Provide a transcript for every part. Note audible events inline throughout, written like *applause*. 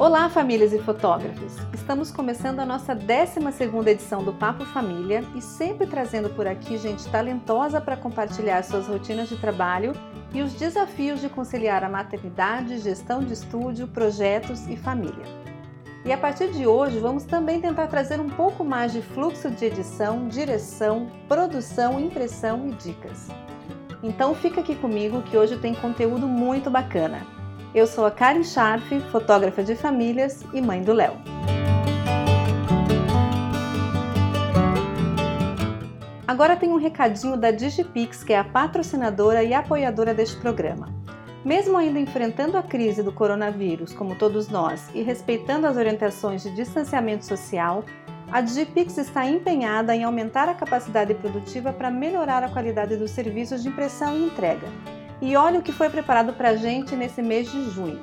Olá, famílias e fotógrafos! Estamos começando a nossa 12ª edição do Papo Família e sempre trazendo por aqui gente talentosa para compartilhar suas rotinas de trabalho e os desafios de conciliar a maternidade, gestão de estúdio, projetos e família. E a partir de hoje vamos também tentar trazer um pouco mais de fluxo de edição, direção, produção, impressão e dicas. Então fica aqui comigo que hoje tem conteúdo muito bacana. Eu sou a Karen Scharf, fotógrafa de famílias e mãe do Léo. Agora tem um recadinho da Digipix, que é a patrocinadora e apoiadora deste programa. Mesmo ainda enfrentando a crise do coronavírus, como todos nós, e respeitando as orientações de distanciamento social, a Digipix está empenhada em aumentar a capacidade produtiva para melhorar a qualidade dos serviços de impressão e entrega e olha o que foi preparado para a gente nesse mês de junho.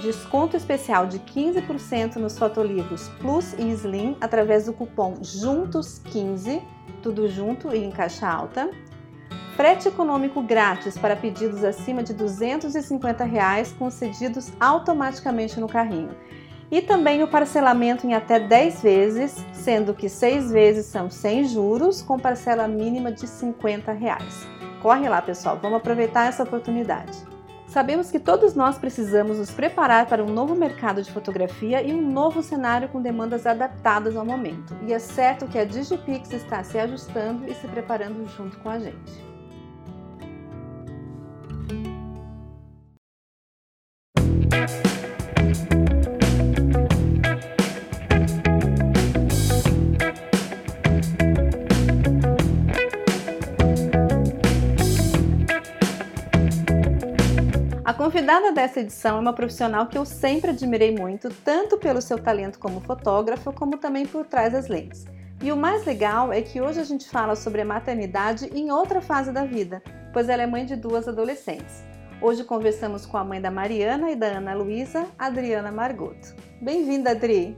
Desconto especial de 15% nos fotolivros Plus e Slim através do cupom JUNTOS15, tudo junto e em caixa alta. Frete econômico grátis para pedidos acima de 250 reais, concedidos automaticamente no carrinho. E também o parcelamento em até 10 vezes, sendo que 6 vezes são sem juros, com parcela mínima de 50 reais. Corre lá, pessoal, vamos aproveitar essa oportunidade. Sabemos que todos nós precisamos nos preparar para um novo mercado de fotografia e um novo cenário com demandas adaptadas ao momento. E é certo que a Digipix está se ajustando e se preparando junto com a gente. Convidada dessa edição é uma profissional que eu sempre admirei muito, tanto pelo seu talento como fotógrafa, como também por trás das lentes. E o mais legal é que hoje a gente fala sobre a maternidade em outra fase da vida, pois ela é mãe de duas adolescentes. Hoje conversamos com a mãe da Mariana e da Ana Luísa, Adriana Margoto. Bem-vinda, Adri!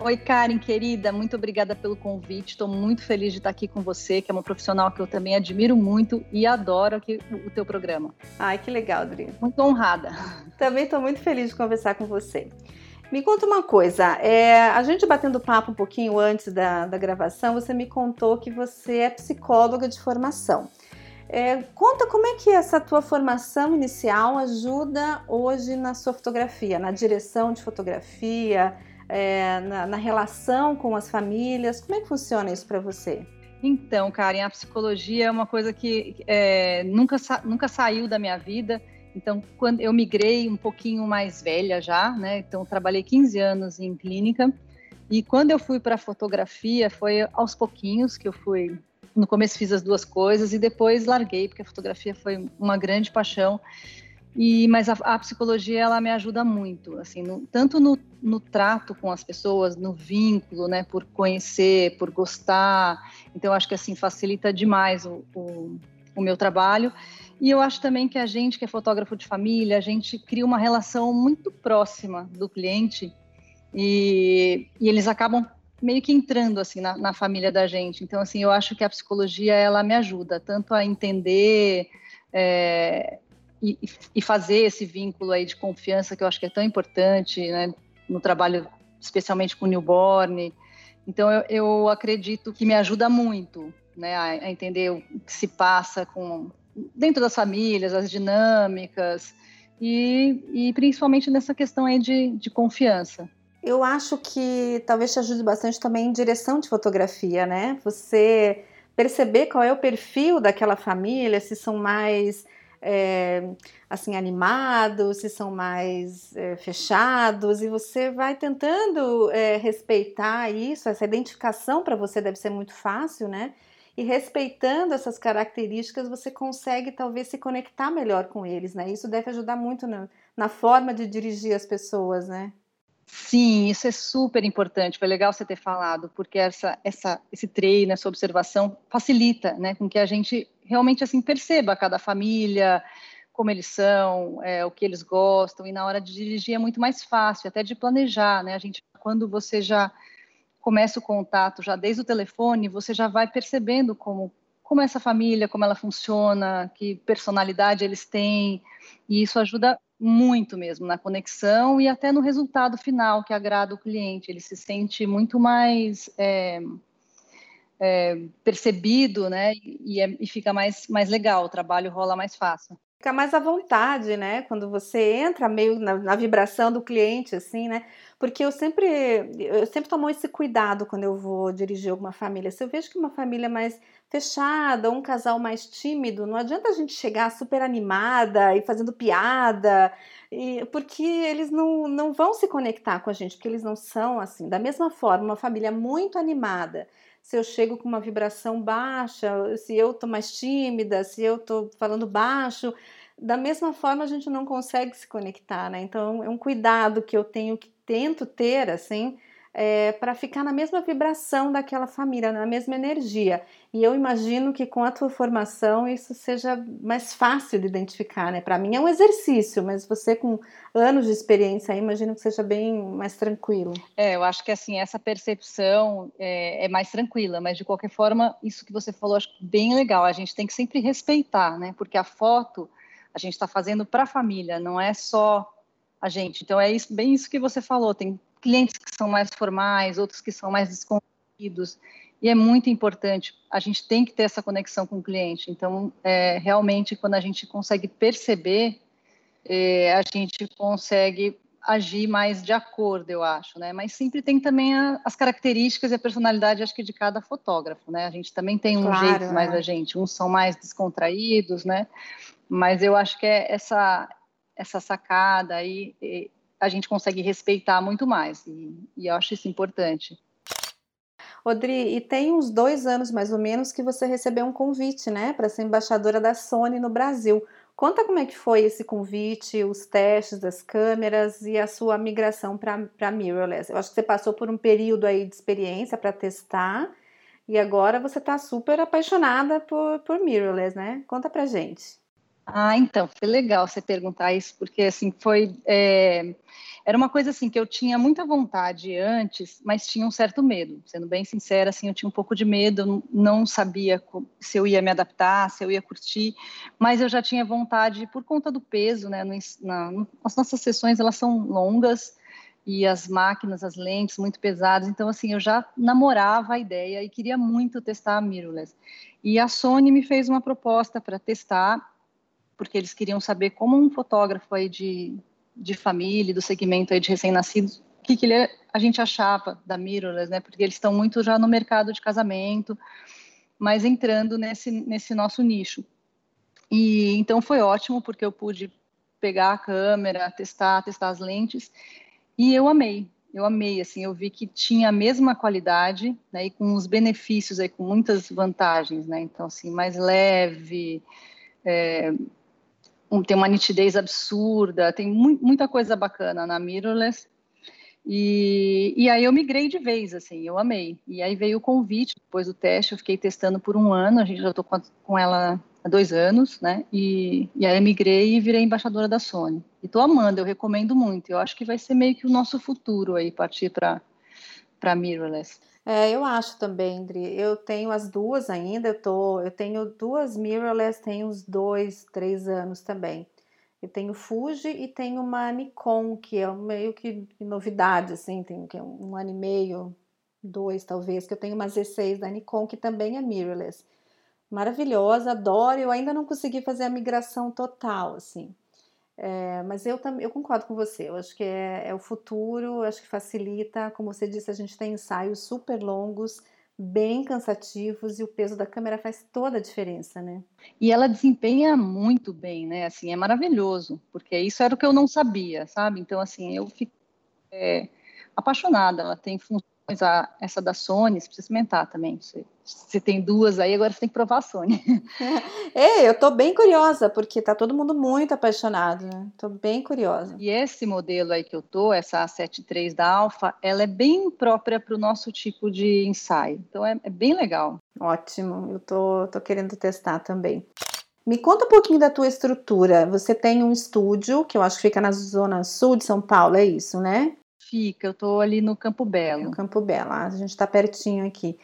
Oi, Karen, querida, muito obrigada pelo convite. Estou muito feliz de estar aqui com você, que é uma profissional que eu também admiro muito e adoro aqui o teu programa. Ai, que legal, Adri. Muito honrada. Também estou muito feliz de conversar com você. Me conta uma coisa, é, a gente batendo papo um pouquinho antes da, da gravação, você me contou que você é psicóloga de formação. É, conta como é que essa tua formação inicial ajuda hoje na sua fotografia, na direção de fotografia, é, na, na, relação com as famílias? Como é que funciona isso para você? Então, Karen, a psicologia é uma coisa que é, nunca, nunca saiu da minha vida. Então, quando eu migrei um pouquinho mais velha já, né? Então, trabalhei 15 anos em clínica. E quando eu fui para fotografia, foi aos pouquinhos que eu fui. No começo fiz as duas coisas e depois larguei, porque a fotografia foi uma grande paixão. E, mas a, a, psicologia ela me ajuda muito, assim, no, tanto no, no, trato com as pessoas, no vínculo, né, por conhecer, por gostar. Então, acho que assim facilita demais o, o, o, meu trabalho. E eu acho também que a gente que é fotógrafo de família, a gente cria uma relação muito próxima do cliente e, e eles acabam meio que entrando assim na, na família da gente. Então, assim, eu acho que a psicologia ela me ajuda tanto a entender é, e, e, fazer esse vínculo aí de confiança que eu acho que é tão importante, né, no trabalho especialmente com newborn. Então eu, eu acredito que me ajuda muito, né, a, a, entender o que se passa com dentro das famílias, as dinâmicas e, e principalmente nessa questão aí de, de confiança. Eu acho que talvez te ajude bastante também em direção de fotografia, né? Você perceber qual é o perfil daquela família, se são mais é, assim animados, se são mais é, fechados, e você vai tentando é, respeitar isso, essa identificação para você deve ser muito fácil, né? E respeitando essas características, você consegue talvez se conectar melhor com eles, né? Isso deve ajudar muito na, na forma de dirigir as pessoas, né? Sim, isso é super importante. Foi legal você ter falado, porque essa, essa, esse treino, essa observação facilita, né, com que a gente realmente assim perceba cada família, como eles são, é, o que eles gostam, e na hora de dirigir é muito mais fácil, até de planejar, né? A gente, quando você já começa o contato, já desde o telefone, você já vai percebendo como como essa família, como ela funciona, que personalidade eles têm, e isso ajuda muito mesmo na conexão e até no resultado final que agrada o cliente. Ele se sente muito mais é, é, percebido, né? E, é, e, fica mais, mais legal, o trabalho rola mais fácil. Fica mais à vontade, né? Quando você entra meio na, na vibração do cliente, assim, né? Porque eu sempre, eu sempre tomo esse cuidado quando eu vou dirigir alguma família. Se eu vejo que uma família mais fechada, um casal mais tímido, não adianta a gente chegar super animada e fazendo piada, e, porque eles não, não vão se conectar com a gente, porque eles não são assim. Da mesma forma, uma família muito animada se eu chego com uma vibração baixa, se eu tô mais tímida, se eu tô falando baixo, da mesma forma a gente não consegue se conectar, né? Então é um cuidado que eu tenho que tento ter assim é, para ficar na mesma vibração daquela família, na mesma energia. E eu imagino que com a tua formação isso seja mais fácil de identificar, né? Para mim é um exercício, mas você com anos de experiência, imagino que seja bem mais tranquilo. É, eu acho que assim essa percepção é, é mais tranquila, mas de qualquer forma isso que você falou acho bem legal. A gente tem que sempre respeitar, né? Porque a foto a gente está fazendo para a família, não é só a gente. Então é isso, bem isso que você falou. Tem clientes que são mais formais, outros que são mais desconhecidos. E é muito importante, a gente tem que ter essa conexão com o cliente. Então, é, realmente, quando a gente consegue perceber, é, a gente consegue agir mais de acordo, eu acho, né? Mas sempre tem também a, as características e a personalidade, acho que de cada fotógrafo, né? A gente também tem um claro, jeito mais é. da gente, uns são mais descontraídos, né? Mas eu acho que é essa essa sacada aí a gente consegue respeitar muito mais, e, e eu acho isso importante. Odri, e tem uns dois anos mais ou menos que você recebeu um convite, né, para ser embaixadora da Sony no Brasil. Conta como é que foi esse convite, os testes das câmeras e a sua migração para mirrorless. Eu acho que você passou por um período aí de experiência para testar e agora você está super apaixonada por, por mirrorless, né? Conta pra gente. Ah, então, foi legal você perguntar isso, porque assim, foi. É, era uma coisa assim que eu tinha muita vontade antes, mas tinha um certo medo. Sendo bem sincera, assim, eu tinha um pouco de medo, não sabia se eu ia me adaptar, se eu ia curtir, mas eu já tinha vontade por conta do peso, né? Na, as nossas sessões elas são longas e as máquinas, as lentes muito pesadas, então assim eu já namorava a ideia e queria muito testar a mirrorless. E a Sony me fez uma proposta para testar porque eles queriam saber como um fotógrafo aí de, de família, do segmento aí de recém-nascidos, o que, que ele, a gente achava da mirrorless, né? Porque eles estão muito já no mercado de casamento, mas entrando nesse, nesse nosso nicho. E então foi ótimo, porque eu pude pegar a câmera, testar, testar as lentes, e eu amei. Eu amei, assim, eu vi que tinha a mesma qualidade, né, e com os benefícios aí, com muitas vantagens, né, então, assim, mais leve, é, um, tem uma nitidez absurda, tem mu muita coisa bacana na mirrorless. E, e aí eu migrei de vez, assim, eu amei. E aí veio o convite, depois do teste, eu fiquei testando por um ano, a gente já estou com, com, ela há dois anos, né? E, e aí eu migrei e virei embaixadora da Sony. E estou amando, eu recomendo muito. Eu acho que vai ser meio que o nosso futuro aí, partir para mirrorless. É, eu acho também, Andri. Eu tenho as duas ainda, eu, tô, eu tenho duas mirrorless, tenho uns dois, três anos também. Eu tenho Fuji e tenho uma Nikon, que é meio que novidade, assim, tem um ano e meio, dois talvez, que eu tenho uma Z6 da Nikon, que também é mirrorless. Maravilhosa, adoro, eu ainda não consegui fazer a migração total, assim. É, mas eu eu concordo com você. Eu acho que é, é, o futuro, acho que facilita. Como você disse, a gente tem ensaios super longos, bem cansativos, e o peso da câmera faz toda a diferença, né? E ela desempenha muito bem, né? Assim, é maravilhoso, porque isso era o que eu não sabia, sabe? Então, assim, eu fico é, apaixonada. Ela tem funções a, essa da Sony, você precisa experimentar também. Você, você tem duas aí, agora você tem que provar a Sony. *laughs* É, eu tô bem curiosa, porque tá todo mundo muito apaixonado, né? Tô bem curiosa. E esse modelo aí que eu tô, essa A73 da Alfa, ela é bem própria para o nosso tipo de ensaio. Então é, é, bem legal. Ótimo, eu tô, tô querendo testar também. Me conta um pouquinho da tua estrutura. Você tem um estúdio, que eu acho que fica na zona sul de São Paulo, é isso, né? Fica, eu estou ali no Campo Belo. No Campo Belo, ah, a gente está pertinho aqui.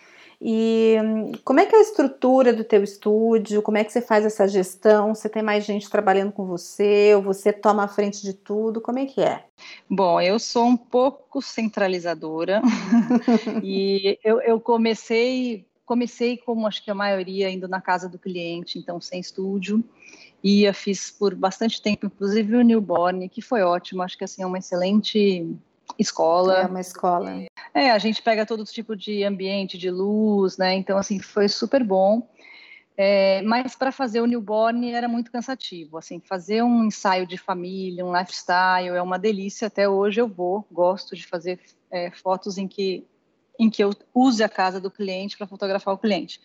E hum, como é que é a estrutura do teu estúdio? Como é que você faz essa gestão? Você tem mais gente trabalhando com você? Ou você toma a frente de tudo? Como é que é? Bom, eu sou um pouco centralizadora *laughs* e eu, eu comecei comecei como acho que a maioria indo na casa do cliente, então sem estúdio. Ia, fiz por bastante tempo, inclusive o newborn, que foi ótimo. Acho que assim é uma excelente escola. É uma escola. É, a gente pega todo tipo de ambiente, de luz, né? Então, assim, foi super bom. É, mas para fazer o newborn era muito cansativo. Assim, fazer um ensaio de família, um lifestyle é uma delícia. Até hoje eu vou, gosto de fazer é, fotos em que em que eu use a casa do cliente para fotografar o cliente.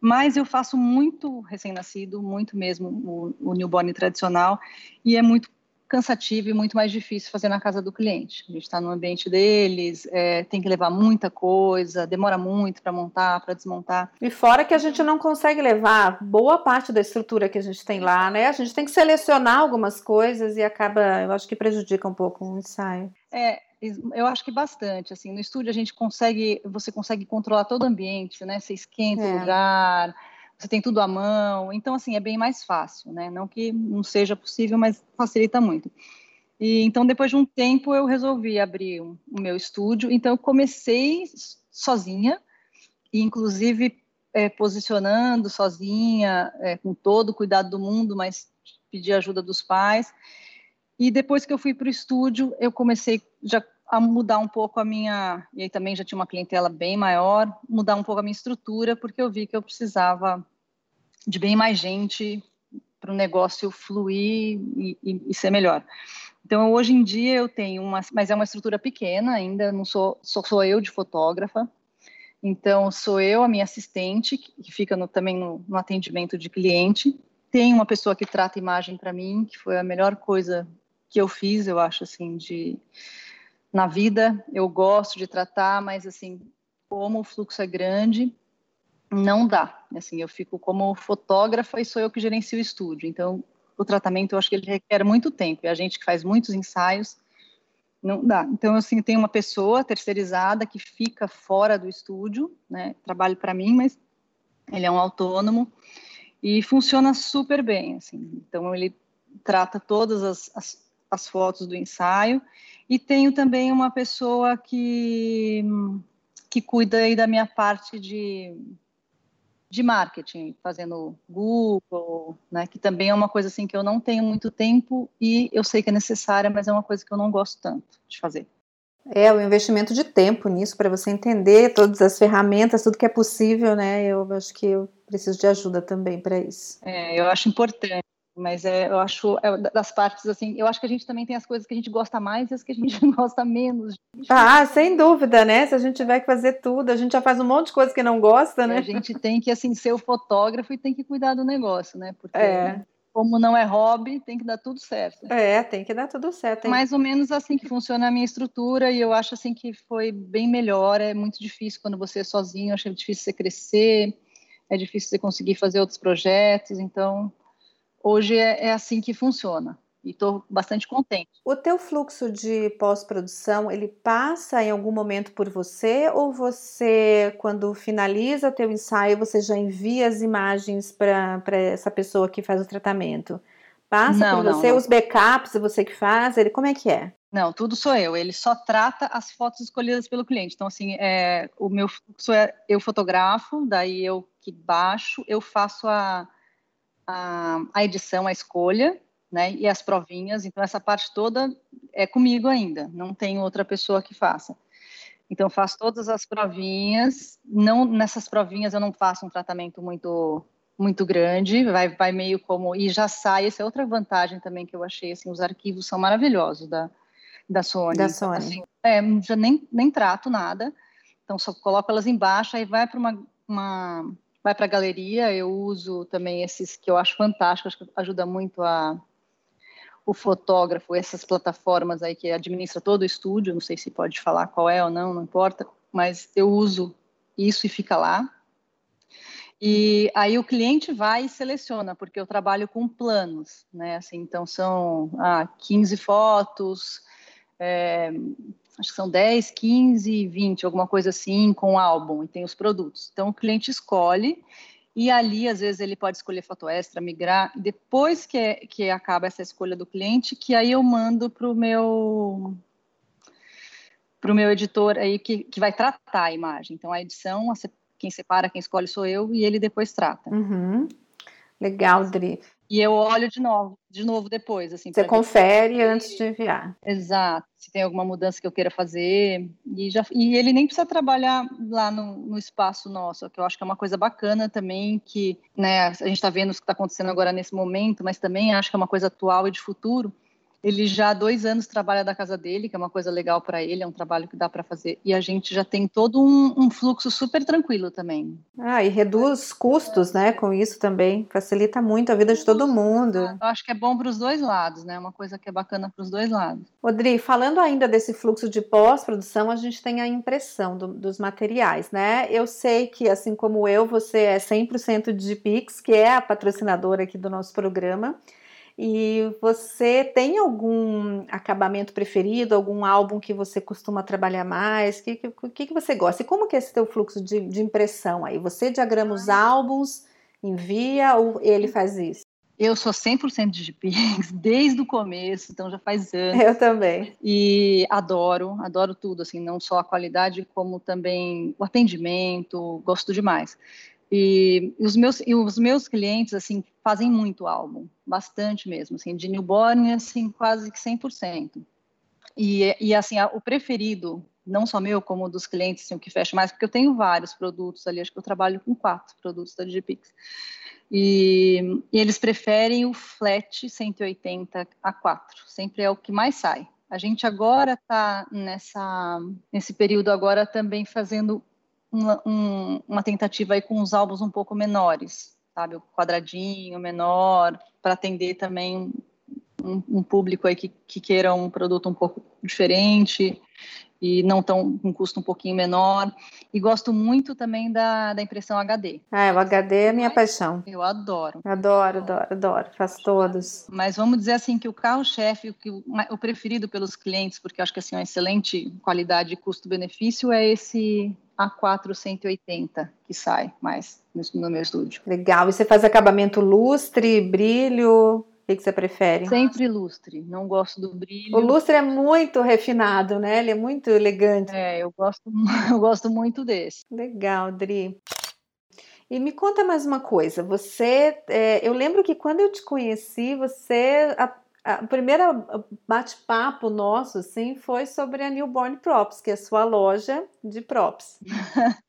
Mas eu faço muito recém-nascido, muito mesmo o, o newborn tradicional, e é muito cansativo e muito mais difícil fazer na casa do cliente. A gente está no ambiente deles, é, tem que levar muita coisa, demora muito para montar, para desmontar. E fora que a gente não consegue levar boa parte da estrutura que a gente tem lá, né? A gente tem que selecionar algumas coisas e acaba, eu acho que prejudica um pouco o ensaio. É, eu acho que bastante, assim, no estúdio a gente consegue, você consegue controlar todo o ambiente, né? Você esquenta é. o lugar, você tem tudo à mão, então assim é bem mais fácil, né? Não que não seja possível, mas facilita muito. E então depois de um tempo eu resolvi abrir o meu estúdio, então eu comecei sozinha, e inclusive é, posicionando sozinha, é, com todo o cuidado do mundo, mas pedi ajuda dos pais. E depois que eu fui para o estúdio, eu comecei já a mudar um pouco a minha, e aí também já tinha uma clientela bem maior, mudar um pouco a minha estrutura, porque eu vi que eu precisava de bem mais gente para o negócio fluir e, e, e, ser melhor. Então, hoje em dia eu tenho uma, mas é uma estrutura pequena ainda, não sou, sou, sou eu de fotógrafa, então sou eu, a minha assistente, que fica no, também no, no atendimento de cliente, tem uma pessoa que trata imagem para mim, que foi a melhor coisa que eu fiz, eu acho, assim, de na vida. Eu gosto de tratar, mas assim, como o fluxo é grande, não dá. Assim, eu fico como fotógrafa e sou eu que gerencio o estúdio. Então, o tratamento eu acho que ele requer muito tempo. E a gente que faz muitos ensaios, não dá. Então, assim, tem uma pessoa terceirizada que fica fora do estúdio, né? Trabalha para mim, mas ele é um autônomo e funciona super bem, assim. Então, ele trata todas as, as as fotos do ensaio. E tenho também uma pessoa que, que cuida aí da minha parte de, de marketing, fazendo Google, né, que também é uma coisa assim que eu não tenho muito tempo e eu sei que é necessária, mas é uma coisa que eu não gosto tanto de fazer. É, o investimento de tempo nisso, para você entender todas as ferramentas, tudo que é possível, né? Eu acho que eu preciso de ajuda também para isso. É, eu acho importante mas é, eu acho é, das partes assim, eu acho que a gente também tem as coisas que a gente gosta mais e as que a gente *laughs* gosta menos. Ah, sem dúvida, né? Se a gente tiver que fazer tudo, a gente já faz um monte de coisa que não gosta, né? a gente tem que assim ser o fotógrafo e tem que cuidar do negócio, né? Porque é. como não é hobby, tem que dar tudo certo. É, tem que dar tudo certo. Hein? Mais ou menos assim que funciona a minha estrutura e eu acho assim que foi bem melhor. É muito difícil quando você é sozinho, acho difícil você crescer, é difícil você conseguir fazer outros projetos, então hoje é, é assim que funciona e estou bastante contente. O teu fluxo de pós-produção, ele passa em algum momento por você ou você, quando finaliza o teu ensaio, você já envia as imagens para essa pessoa que faz o tratamento? Passa não, por você, não, não. os backups, você que faz, ele, como é que é? Não, tudo sou eu. Ele só trata as fotos escolhidas pelo cliente. Então, assim, é, o meu fluxo é eu fotografo, daí eu que baixo, eu faço a a, a edição, a escolha, né, e as provinhas. Então, essa parte toda é comigo ainda, não tem outra pessoa que faça. Então, faço todas as provinhas. Não nessas provinhas eu não faço um tratamento muito muito grande, vai, vai meio como e já sai. Essa é outra vantagem também que eu achei. Assim, os arquivos são maravilhosos da da Sony. Da Sony. Assim, é, já nem nem trato nada. Então só coloco elas embaixo, aí vai para uma, uma vai para a galeria. Eu uso também esses que eu acho fantásticos, acho que ajuda muito a o fotógrafo, essas plataformas aí que administra todo o estúdio, não sei se pode falar qual é ou não, não importa, mas eu uso isso e fica lá. E aí o cliente vai e seleciona, porque eu trabalho com planos, né? Assim, então são ah, 15 fotos, é, acho que são 10, 15, 20, alguma coisa assim, com álbum, e tem os produtos. Então, o cliente escolhe, e ali, às vezes, ele pode escolher foto extra, migrar, depois que, é, que acaba essa escolha do cliente, que aí eu mando para o meu para o meu editor aí que, que vai tratar a imagem. Então, a edição, quem separa, quem escolhe sou eu, e ele depois trata. Uhum. Legal, Dri. E eu olho de novo, de novo depois, assim. Você confere antes de enviar. Exato. Se tem alguma mudança que eu queira fazer. E, já, e ele nem precisa trabalhar lá no, no espaço nosso, que eu acho que é uma coisa bacana também, que né, a gente está vendo o que está acontecendo agora nesse momento, mas também acho que é uma coisa atual e de futuro ele já há dois anos trabalha da casa dele, que é uma coisa legal para ele, é um trabalho que dá para fazer. E a gente já tem todo um, um, fluxo super tranquilo também. Ah, e reduz custos, né? Com isso também. Facilita muito a vida de todo mundo. Eu acho que é bom para os dois lados, né? Uma coisa que é bacana para os dois lados. Rodri, falando ainda desse fluxo de pós-produção, a gente tem a impressão do, dos materiais, né? Eu sei que, assim como eu, você é 100% de Pix, que é a patrocinadora aqui do nosso programa. E você tem algum acabamento preferido, algum álbum que você costuma trabalhar mais? O que, que, que, você gosta? E como que é esse teu fluxo de, de impressão aí? Você diagrama os álbuns, envia ou ele faz isso? Eu sou 100% de GPX *laughs* desde o começo, então já faz anos. Eu também. E adoro, adoro tudo, assim, não só a qualidade, como também o atendimento, gosto demais. E, os meus e os meus clientes assim fazem muito álbum, bastante mesmo, assim, de newborn assim quase que 100%. E, e assim, a, o preferido, não só meu, como dos clientes, assim, o que fecha mais, porque eu tenho vários produtos ali, acho que eu trabalho com quatro produtos da Digipix. E, e eles preferem o flat 180 a 4, sempre é o que mais sai. A gente agora está nesse período agora também fazendo uma, um, uma tentativa aí com os álbuns um pouco menores, sabe, o quadradinho menor, para atender também um, um, público aí que, que queira um produto um pouco diferente e não tão um custo um pouquinho menor. E gosto muito também da, da impressão HD. Ah, o HD é minha paixão. Eu adoro. Adoro, adoro, adoro. Faço todos. Mas vamos dizer assim que o carro-chefe, o, o preferido pelos clientes, porque eu acho que assim, é uma excelente qualidade custo-benefício, é esse a480 que sai mais no meu estúdio. Legal. E você faz acabamento lustre, brilho? O que, você prefere? Sempre lustre. Não gosto do brilho. O lustre é muito refinado, né? Ele é muito elegante. É, eu gosto, *laughs* eu gosto muito desse. Legal, Dri. E me conta mais uma coisa. Você, é, eu lembro que quando eu te conheci, você a, a primeira bate-papo nosso assim foi sobre a Newborn Props, que é a sua loja de props. *laughs*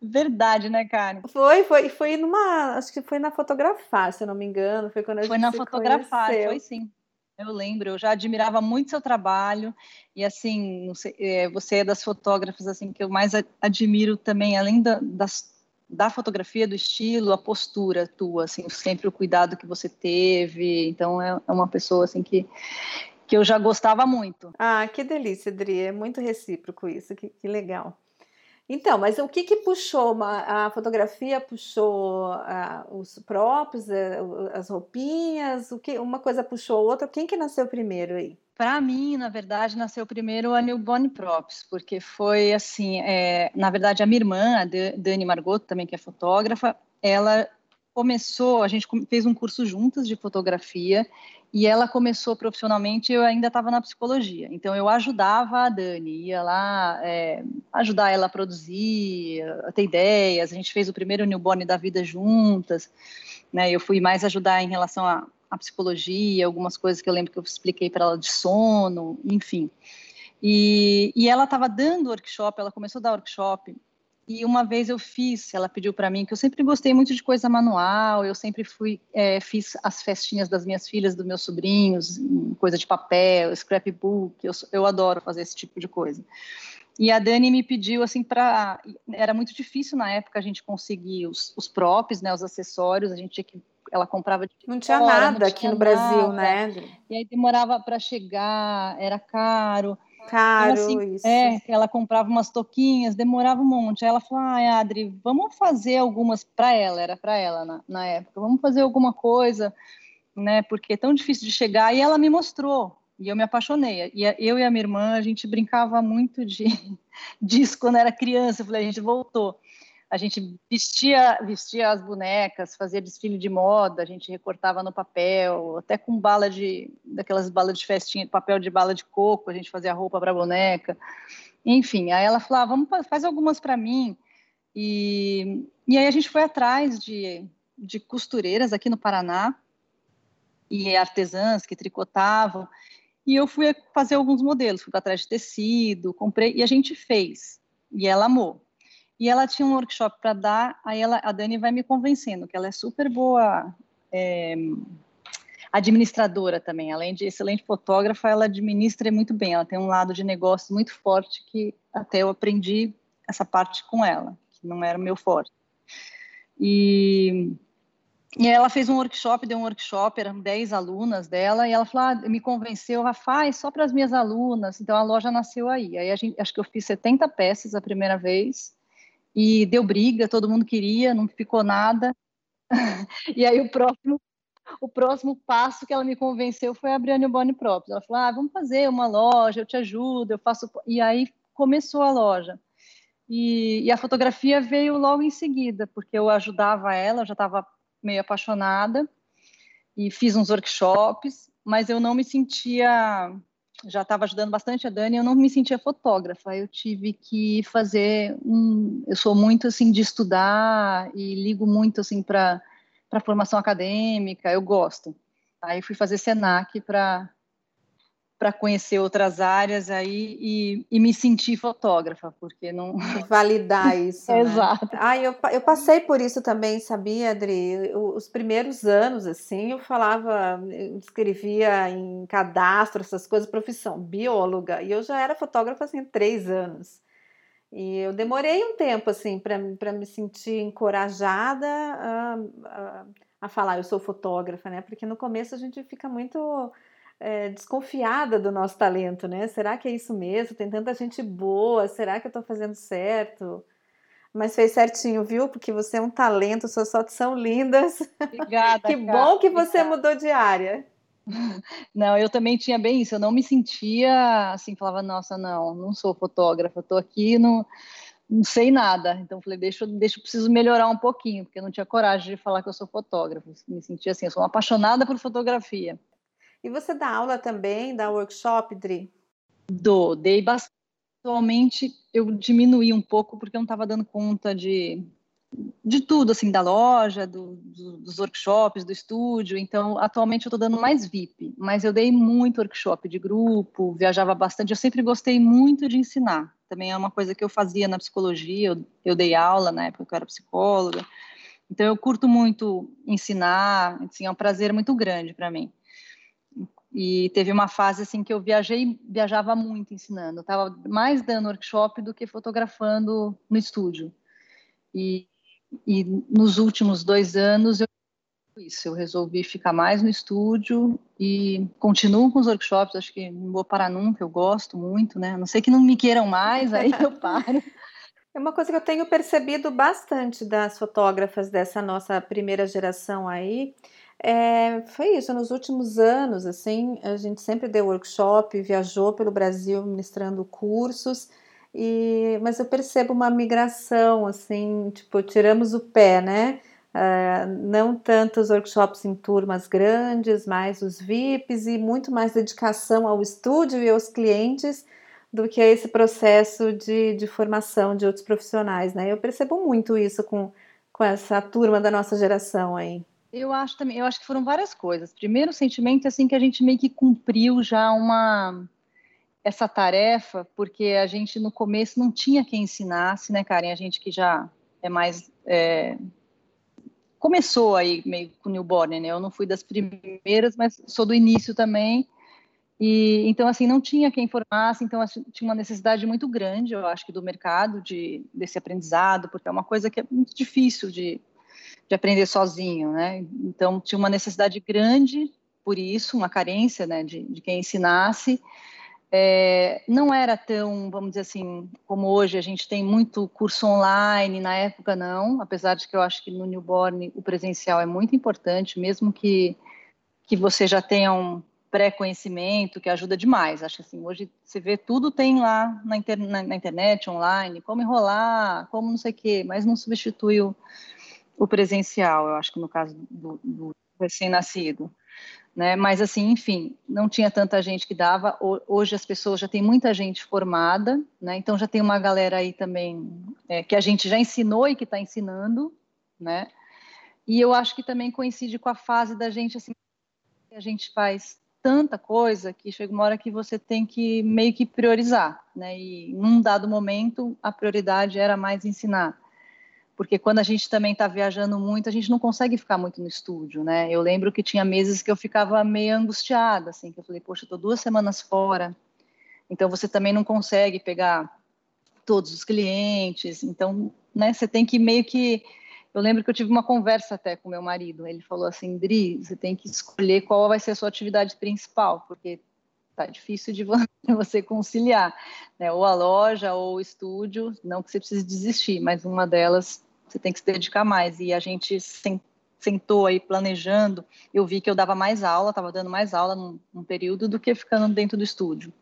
Verdade, né, Karen? Foi, foi, foi numa. Acho que foi na fotografar, se eu não me engano. Foi quando a foi gente na fotografar, foi sim. Eu lembro, eu já admirava muito seu trabalho e assim, sei, é, você é das fotógrafas assim que eu mais admiro também, além da, das, da fotografia, do estilo, a postura tua, assim, sempre o cuidado que você teve. Então é, é uma pessoa assim que que eu já gostava muito. Ah, que delícia, Adri, é muito recíproco isso, que, que legal. Então, mas o que que puxou? Uma, a fotografia puxou os próprios, uh, as roupinhas? O que uma coisa puxou a outra? Quem que nasceu primeiro aí? Para mim, na verdade, nasceu primeiro a Newborn Props, porque foi assim, é, na verdade, a minha irmã, a Dani Margot, também que é fotógrafa, ela começou, a gente fez um curso juntas de fotografia e ela começou profissionalmente, eu ainda estava na psicologia, então eu ajudava a Dani, ia lá é, ajudar ela a produzir, a ter ideias, a gente fez o primeiro newborn da vida juntas, né, eu fui mais ajudar em relação à, à psicologia, algumas coisas que eu lembro que eu expliquei para ela de sono, enfim. E, e ela estava dando workshop, ela começou a dar workshop e uma vez eu fiz, ela pediu para mim, que eu sempre gostei muito de coisa manual, eu sempre fui, é, fiz as festinhas das minhas filhas, dos meus sobrinhos, coisa de papel, scrapbook, eu, eu adoro fazer esse tipo de coisa. E a Dani me pediu assim para, era muito difícil na época a gente conseguir os, os props, né, os acessórios, a gente tinha que ela comprava de não tinha fora, nada não aqui no nada, Brasil, né? E aí demorava para chegar, era caro. Caro, então, assim, isso. É, ela comprava umas toquinhas, demorava um monte. Aí ela falou: ah, Adri, vamos fazer algumas para ela, era para ela na, na época, vamos fazer alguma coisa, né? Porque é tão difícil de chegar. E ela me mostrou E eu me apaixonei. E eu e a minha irmã, a gente brincava muito de *laughs* disso quando era criança. Eu falei, a gente voltou. A gente vestia, vestia as bonecas, fazia desfile de moda, a gente recortava no papel, até com bala de, daquelas balas de festinha, papel de bala de coco, a gente fazia roupa para boneca. Enfim, aí ela falou, ah, vamos, faz algumas para mim. E, e aí a gente foi atrás de, de costureiras aqui no Paraná, e artesãs que tricotavam, e eu fui fazer alguns modelos, fui atrás de tecido, comprei, e a gente fez, e ela amou. E ela tinha um workshop para dar, aí ela, a Dani vai me convencendo que ela é super boa é, administradora também, além de excelente fotógrafa, ela administra muito bem, ela tem um lado de negócio muito forte que até eu aprendi essa parte com ela, que não era o meu forte. E, e ela fez um workshop, deu um workshop, eram 10 alunas dela, e ela falou, ah, me convenceu, ah, faz só para as minhas alunas, então a loja nasceu aí. Aí gente, acho que eu fiz 70 peças a primeira vez, e deu briga, todo mundo queria, não ficou nada. *laughs* e aí o próximo o próximo passo que ela me convenceu foi abrir a Newborn Props. Ela falou: ah, vamos fazer uma loja, eu te ajudo, eu faço. E aí começou a loja. E, e a fotografia veio logo em seguida, porque eu ajudava ela, eu já estava meio apaixonada e fiz uns workshops, mas eu não me sentia já estava ajudando bastante a Dani, eu não me sentia fotógrafa, eu tive que fazer um, eu sou muito assim de estudar e ligo muito assim para para formação acadêmica, eu gosto. Aí fui fazer Senac para para conhecer outras áreas aí e, e, me sentir fotógrafa, porque não. Validar *laughs* isso. né? Exato. Ah, eu, eu passei por isso também, sabia, Adri? Os primeiros anos, assim, eu falava, eu escrevia em cadastro, essas coisas, profissão, bióloga, e eu já era fotógrafa, assim, três anos. E eu demorei um tempo, assim, para me sentir encorajada a, a, a falar, eu sou fotógrafa, né? Porque no começo a gente fica muito é, desconfiada do nosso talento, né? Será que é isso mesmo? Tem tanta gente boa, será que eu estou fazendo certo? Mas fez certinho, viu? Porque você é um talento, suas fotos são lindas. Obrigada. *laughs* que cara, bom que você obrigada. mudou de área. *laughs* Não, eu também tinha bem isso. Eu não me sentia assim, falava, nossa, não, não sou fotógrafa, estou aqui, não, não sei nada. Então falei, deixa, deixa, eu preciso melhorar um pouquinho, porque eu não tinha coragem de falar que eu sou fotógrafa. Me sentia assim, eu sou uma apaixonada por fotografia. E você dá aula também, dá workshop, Dri? Dou, dei bastante. Atualmente eu diminuí um pouco porque eu não estava dando conta de, de tudo, assim, da loja, do, do, dos workshops, do estúdio. Então, atualmente eu estou dando mais VIP, mas eu dei muito workshop de grupo, viajava bastante. Eu sempre gostei muito de ensinar. Também é uma coisa que eu fazia na psicologia, eu, eu dei aula na época que eu era psicóloga. Então, eu curto muito ensinar, assim, é um prazer muito grande para mim. E teve uma fase assim que eu viajei, viajava muito ensinando. Estava mais dando workshop do que fotografando no estúdio. E, e nos últimos dois anos eu isso, eu resolvi ficar mais no estúdio e continuo com os workshops, acho que não vou parar nunca, eu gosto muito, né? A não sei que não me queiram mais, aí eu paro. *laughs* É uma coisa que eu tenho percebido bastante das fotógrafas dessa nossa primeira geração aí, é, foi isso, nos últimos anos, assim, a gente sempre deu workshop, viajou pelo Brasil ministrando cursos, e, mas eu percebo uma migração, assim, tipo, tiramos o pé, né? Uh, não tanto os workshops em turmas grandes, mais os VIPs e muito mais dedicação ao estúdio e aos clientes do que a esse processo de, de formação de outros profissionais, né? Eu percebo muito isso com, com essa turma da nossa geração aí. Eu acho também, eu acho que foram várias coisas. Primeiro, o sentimento é assim que a gente meio que cumpriu já uma essa tarefa, porque a gente no começo não tinha quem ensinasse, né, Karen? A gente que já é mais é... começou aí meio com newborn, né? Eu não fui das primeiras, mas sou do início também. E então assim não tinha quem formasse, então assim, tinha uma necessidade muito grande, eu acho que do mercado de desse aprendizado, porque é uma coisa que é muito difícil de de aprender sozinho, né? Então tinha uma necessidade grande por isso, uma carência, né, de, de quem ensinasse. É, não era tão, vamos dizer assim, como hoje a gente tem muito curso online, na época não, apesar de que eu acho que no newborn o presencial é muito importante, mesmo que, que você já tenha um, pré-conhecimento que ajuda demais. Acho assim, hoje você vê tudo tem lá na, na, na internet, online, como enrolar, como não sei o quê, mas não substitui o, o presencial, eu acho que no caso do, do recém-nascido. Né? Mas assim, enfim, não tinha tanta gente que dava. Hoje as pessoas já tem muita gente formada, né? Então já tem uma galera aí também é, que a gente já ensinou e que está ensinando, né? E eu acho que também coincide com a fase da gente assim, a gente faz tanta coisa que chega uma hora que você tem que meio que priorizar, né? E num dado momento a prioridade era mais ensinar. Porque quando a gente também está viajando muito, a gente não consegue ficar muito no estúdio, né? Eu lembro que tinha meses que eu ficava meio angustiada, assim, que eu falei, poxa, estou duas semanas fora, então você também não consegue pegar todos os clientes, então, né, você tem que meio que eu lembro que eu tive uma conversa até com meu marido. Ele falou assim: Dri, você tem que escolher qual vai ser a sua atividade principal, porque tá difícil de *laughs* você conciliar, né? Ou a loja ou o estúdio. Não que você precise desistir, mas uma delas você tem que se dedicar mais. E a gente sentou aí planejando. Eu vi que eu dava mais aula, estava dando mais aula num, num período do que ficando dentro do estúdio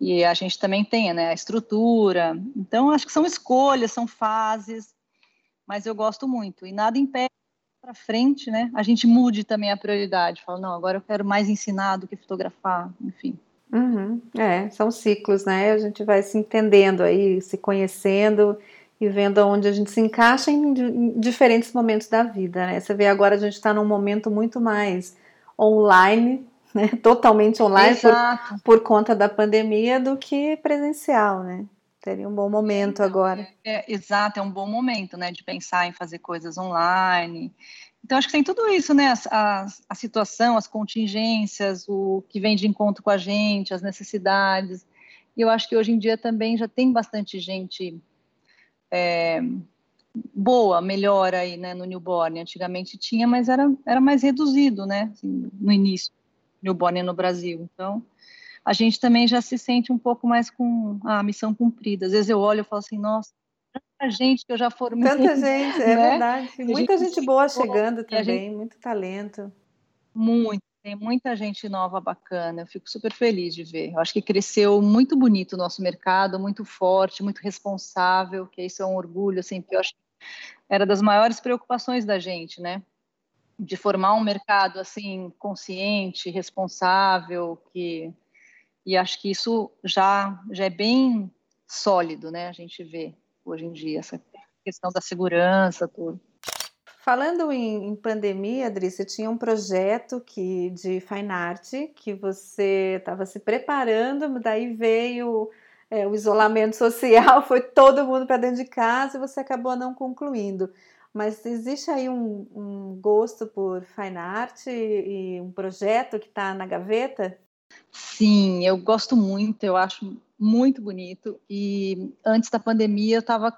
e a gente também tem né, a estrutura. Então, acho que são escolhas, são fases mas eu gosto muito. E nada impede para frente, né? A gente mude também a prioridade. Fala, não, agora eu quero mais ensinar do que fotografar, enfim. Uhum. É, são ciclos, né? A gente vai se entendendo aí, se conhecendo e vendo onde a gente se encaixa em, diferentes momentos da vida, né? Você vê agora a gente está num momento muito mais online, *laughs* né? Totalmente online por, por, conta da pandemia do que presencial, né? Teria um bom momento então, agora. É, é, exato, é um bom momento, né, de pensar em fazer coisas online. Então, acho que tem tudo isso, né, a, a, a, situação, as contingências, o que vem de encontro com a gente, as necessidades. E eu acho que hoje em dia também já tem bastante gente é, boa, melhor aí, né, no newborn. Antigamente tinha, mas era, era mais reduzido, né, assim, no início, newborn no Brasil. Então, a gente também já se sente um pouco mais com a missão cumprida. Às vezes eu olho e falo assim, nossa, tanta gente que eu já formei. Tanta *laughs* gente, é né? verdade. Muita gente, gente boa chegando também, gente... muito talento. Muito, tem muita gente nova bacana, eu fico super feliz de ver. Eu acho que cresceu muito bonito o nosso mercado, muito forte, muito responsável, que isso é um orgulho, assim, que eu acho que era das maiores preocupações da gente, né? De formar um mercado, assim, consciente, responsável, que e acho que isso já, já é bem sólido, né? A gente vê hoje em dia essa questão da segurança, tudo. Falando em, em, pandemia, Adri, você tinha um projeto que, de fine art que você estava se preparando, daí veio é, o isolamento *laughs* social, foi todo mundo para dentro de casa e você acabou não concluindo. Mas existe aí um, um gosto por fine art e, e um projeto que está na gaveta? Sim, eu gosto muito, eu acho muito bonito. E antes da pandemia eu estava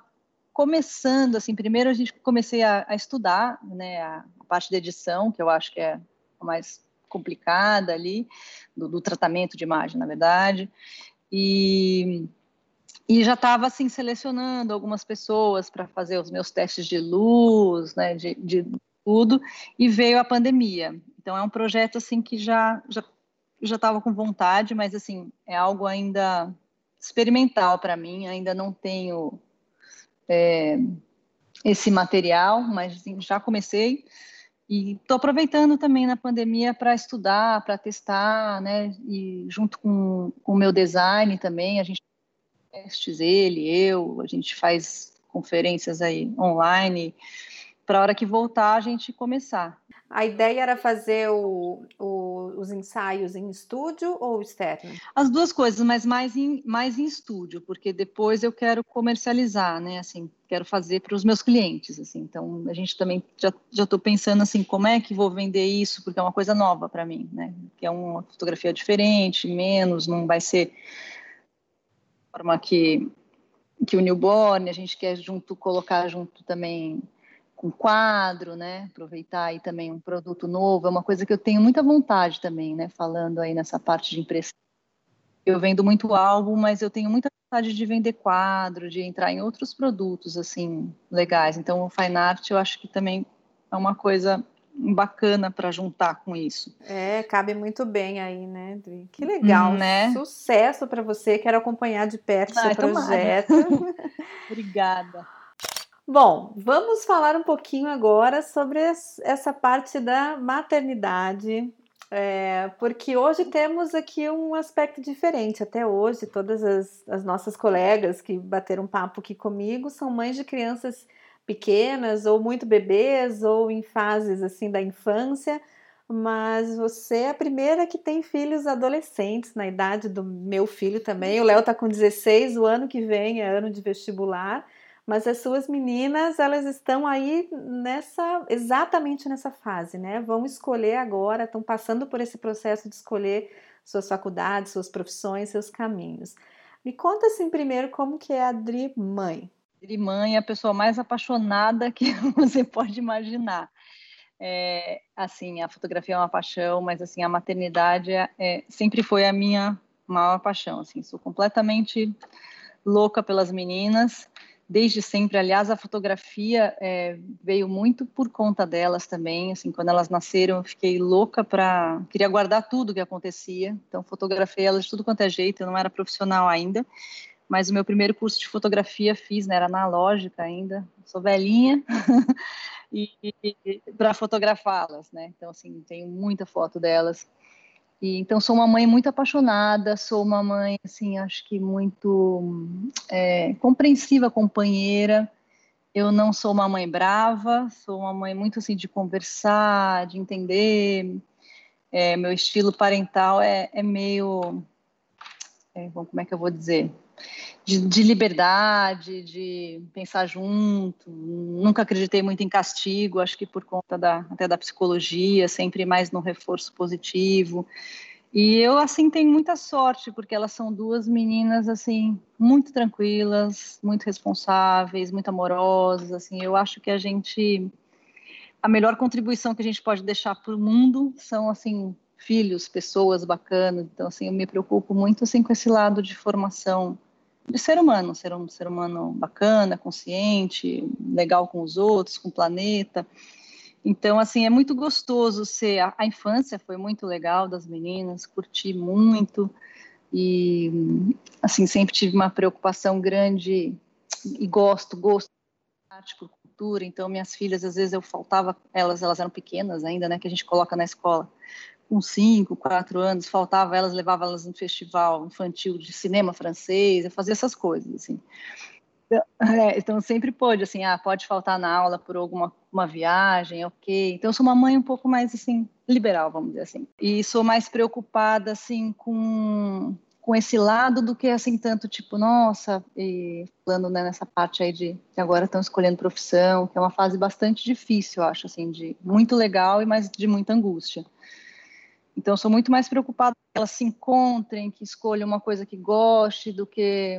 começando, assim, primeiro a gente comecei a, a estudar, né, a, parte da edição, que eu acho que é a mais complicada ali, do, do tratamento de imagem, na verdade. E, e já estava, assim, selecionando algumas pessoas para fazer os meus testes de luz, né, de, de tudo, e veio a pandemia. Então é um projeto, assim, que já, já já estava com vontade, mas assim, é algo ainda experimental para mim, ainda não tenho é, esse material, mas assim, já comecei e estou aproveitando também na pandemia para estudar, para testar, né? E junto com o meu design também, a gente testes ele, eu, a gente faz conferências aí online para a hora que voltar a gente começar. A ideia era fazer o, o, os ensaios em estúdio ou externo? As duas coisas, mas mais em, mais em estúdio, porque depois eu quero comercializar, né? Assim, quero fazer para os meus clientes, assim. Então, a gente também já já estou pensando assim, como é que vou vender isso, porque é uma coisa nova para mim, né? Que é uma fotografia diferente, menos, não vai ser forma que que o newborn a gente quer junto colocar junto também com quadro, né? Aproveitar aí também um produto novo, é uma coisa que eu tenho muita vontade também, né? Falando aí nessa parte de impressão. Eu vendo muito álbum, mas eu tenho muita vontade de vender quadro, de entrar em outros produtos, assim, legais. Então, o Fine Art eu acho que também é uma coisa bacana para juntar com isso. É, cabe muito bem aí, né, Dri? Que legal, hum, né? Sucesso para você, quero acompanhar de perto Ai, seu projeto. *laughs* Obrigada. Bom, vamos falar um pouquinho agora sobre essa parte da maternidade, é, porque hoje temos aqui um aspecto diferente. Até hoje, todas as, as nossas colegas que bateram papo aqui comigo são mães de crianças pequenas ou muito bebês ou em fases assim da infância, mas você é a primeira que tem filhos adolescentes na idade do meu filho também. O Léo está com 16, o ano que vem é ano de vestibular, mas as suas meninas, elas estão aí nessa exatamente nessa fase, né? Vão escolher agora, estão passando por esse processo de escolher suas faculdades, suas profissões, seus caminhos. Me conta assim primeiro como que é a Adri mãe mãe é a pessoa mais apaixonada *laughs* que você pode imaginar. É, assim, a fotografia é uma paixão, mas assim a maternidade é, é, sempre foi a minha maior paixão. Assim, sou completamente louca pelas meninas desde sempre. Aliás, a fotografia é, veio muito por conta delas também. Assim, quando elas nasceram, eu fiquei louca para queria guardar tudo que acontecia. Então, fotografei elas de tudo quanto é jeito. Eu não era profissional ainda mas o meu primeiro curso de fotografia fiz, né, era analógica ainda, sou velhinha, *laughs* e, e para fotografá-las, né? Então assim, tenho muita foto delas. E então sou uma mãe muito apaixonada, sou uma mãe assim, acho que muito é, compreensiva, companheira. Eu não sou uma mãe brava, sou uma mãe muito assim de conversar, de entender. É, meu estilo parental é, é meio, é, como é que eu vou dizer? De, de, liberdade, de pensar junto. Nunca acreditei muito em castigo, acho que por conta da, até da psicologia, sempre mais no reforço positivo. E eu, assim, tenho muita sorte, porque elas são duas meninas, assim, muito tranquilas, muito responsáveis, muito amorosas, assim, eu acho que a gente... A melhor contribuição que a gente pode deixar para o mundo são, assim, filhos, pessoas bacanas. Então, assim, eu me preocupo muito, assim, com esse lado de formação de ser humano, ser um ser humano bacana, consciente, legal com os outros, com o planeta. Então, assim, é muito gostoso ser. A, a infância foi muito legal das meninas, curti muito e, assim, sempre tive uma preocupação grande e gosto, gosto de arte, por cultura. Então, minhas filhas, às vezes eu faltava, elas, elas eram pequenas ainda, né, que a gente coloca na escola com cinco, quatro anos, faltava elas, levava elas no festival infantil de cinema francês, eu fazia essas coisas, assim. Então, *laughs* é, então sempre pôde, assim, ah, pode faltar na aula por alguma uma viagem, ok. Então eu sou uma mãe um pouco mais, assim, liberal, vamos dizer assim. E sou mais preocupada, assim, com com esse lado do que assim tanto tipo nossa e falando né, nessa parte aí de que agora estão escolhendo profissão que é uma fase bastante difícil eu acho assim de muito legal e mais de muita angústia então, sou muito mais preocupada que elas se encontrem, que escolham uma coisa que goste, do que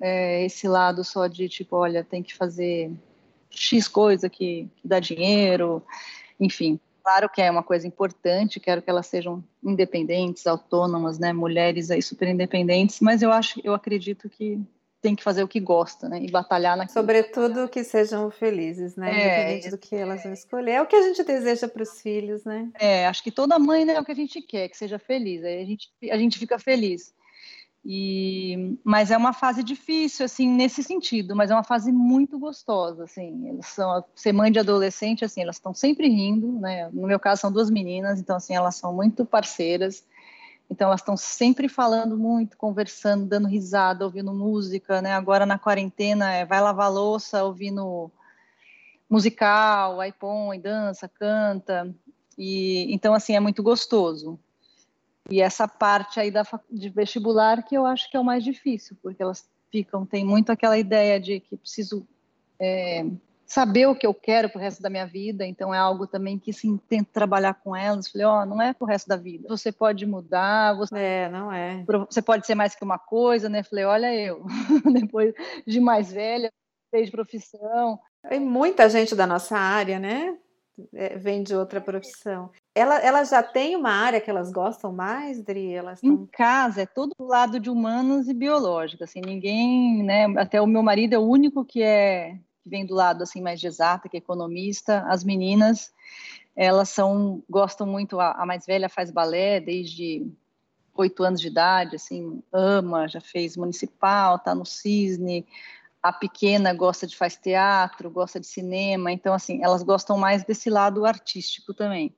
é, esse lado só de tipo, olha, tem que fazer X coisa que, que dá dinheiro, enfim. Claro que é uma coisa importante, quero que elas sejam independentes, autônomas, né, mulheres aí super independentes, mas eu acho, eu acredito que tem que fazer o que gosta, né? E batalhar naquilo. Sobretudo que sejam felizes, né? É, Independente do que elas vão escolher. É o que a gente deseja para os filhos, né? É, acho que toda mãe né, é o que a gente quer, que seja feliz. Aí a gente, a gente fica feliz. E, mas é uma fase difícil, assim, nesse sentido, mas é uma fase muito gostosa, assim. Elas são, ser mãe de adolescente, assim, elas estão sempre rindo, né? No meu caso são duas meninas, então, assim, elas são muito parceiras então elas estão sempre falando muito, conversando, dando risada, ouvindo música, né? Agora na quarentena é, vai lavar louça, ouvindo musical, aí põe, dança, canta. E então assim é muito gostoso. E essa parte aí da de vestibular que eu acho que é o mais difícil, porque elas ficam tem muito aquela ideia de que preciso é, saber o que eu quero para o resto da minha vida, então é algo também que sim, tento trabalhar com elas. Falei, ó, oh, não é para o resto da vida. Você pode mudar, você, é, não é. Você pode ser mais que uma coisa, né? Falei, olha eu, *laughs* depois de mais velha, de profissão. Tem muita gente da nossa área, né? É, vem de outra profissão. Ela, ela já tem uma área que elas gostam mais, Dri? Elas tão... Em casa é todo o lado de humanos e biológico, assim, ninguém, né, até o meu marido é o único que é que vem do lado assim mais de exata, que é economista, as meninas elas são gostam muito. A, a mais velha faz balé desde oito anos de idade, assim, ama, já fez municipal, tá no Cisne. A pequena gosta de faz teatro, gosta de cinema, então assim, elas gostam mais desse lado artístico também.